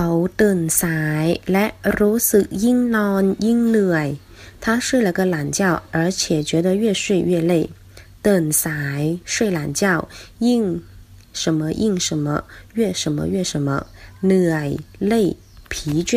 เขาตื่นสายและรู้สึกยิ่งนอนยิ่งเหนื่อย他睡了个懒觉而且觉得越睡越累ตื่นสาย睡懒觉ยิ่ง什么硬什么越什么越什么เหนื่อย累疲倦